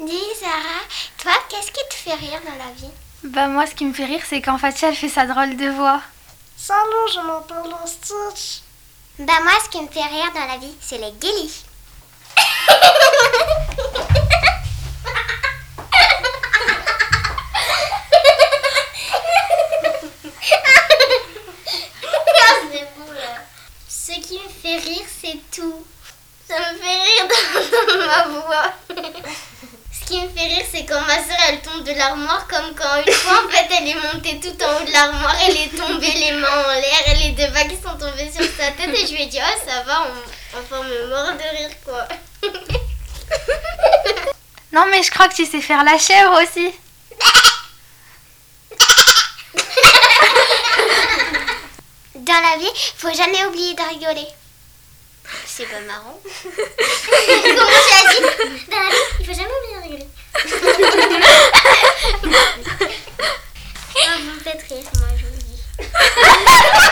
Dis Sarah, toi, qu'est-ce qui te fait rire dans la vie? Bah moi, ce qui me fait rire, c'est quand Fatia, elle fait sa drôle de voix. Salut, je m'appelle Stitch. Bah moi, ce qui me fait rire dans la vie, c'est les guélis. Ce qui me fait rire, c'est tout. Ça me fait rire dans ma voix. Ce qui me fait rire, c'est quand ma soeur elle tombe de l'armoire, comme quand une fois en fait elle est montée tout en haut de l'armoire, elle est tombée les mains en l'air, et les deux vagues sont tombées sur sa tête, et je lui ai dit, oh ça va, on, enfin me mort de rire quoi. Non, mais je crois que tu sais faire la chèvre aussi. Dans la vie, faut jamais oublier de rigoler. C'est pas marrant. ter mais juízo.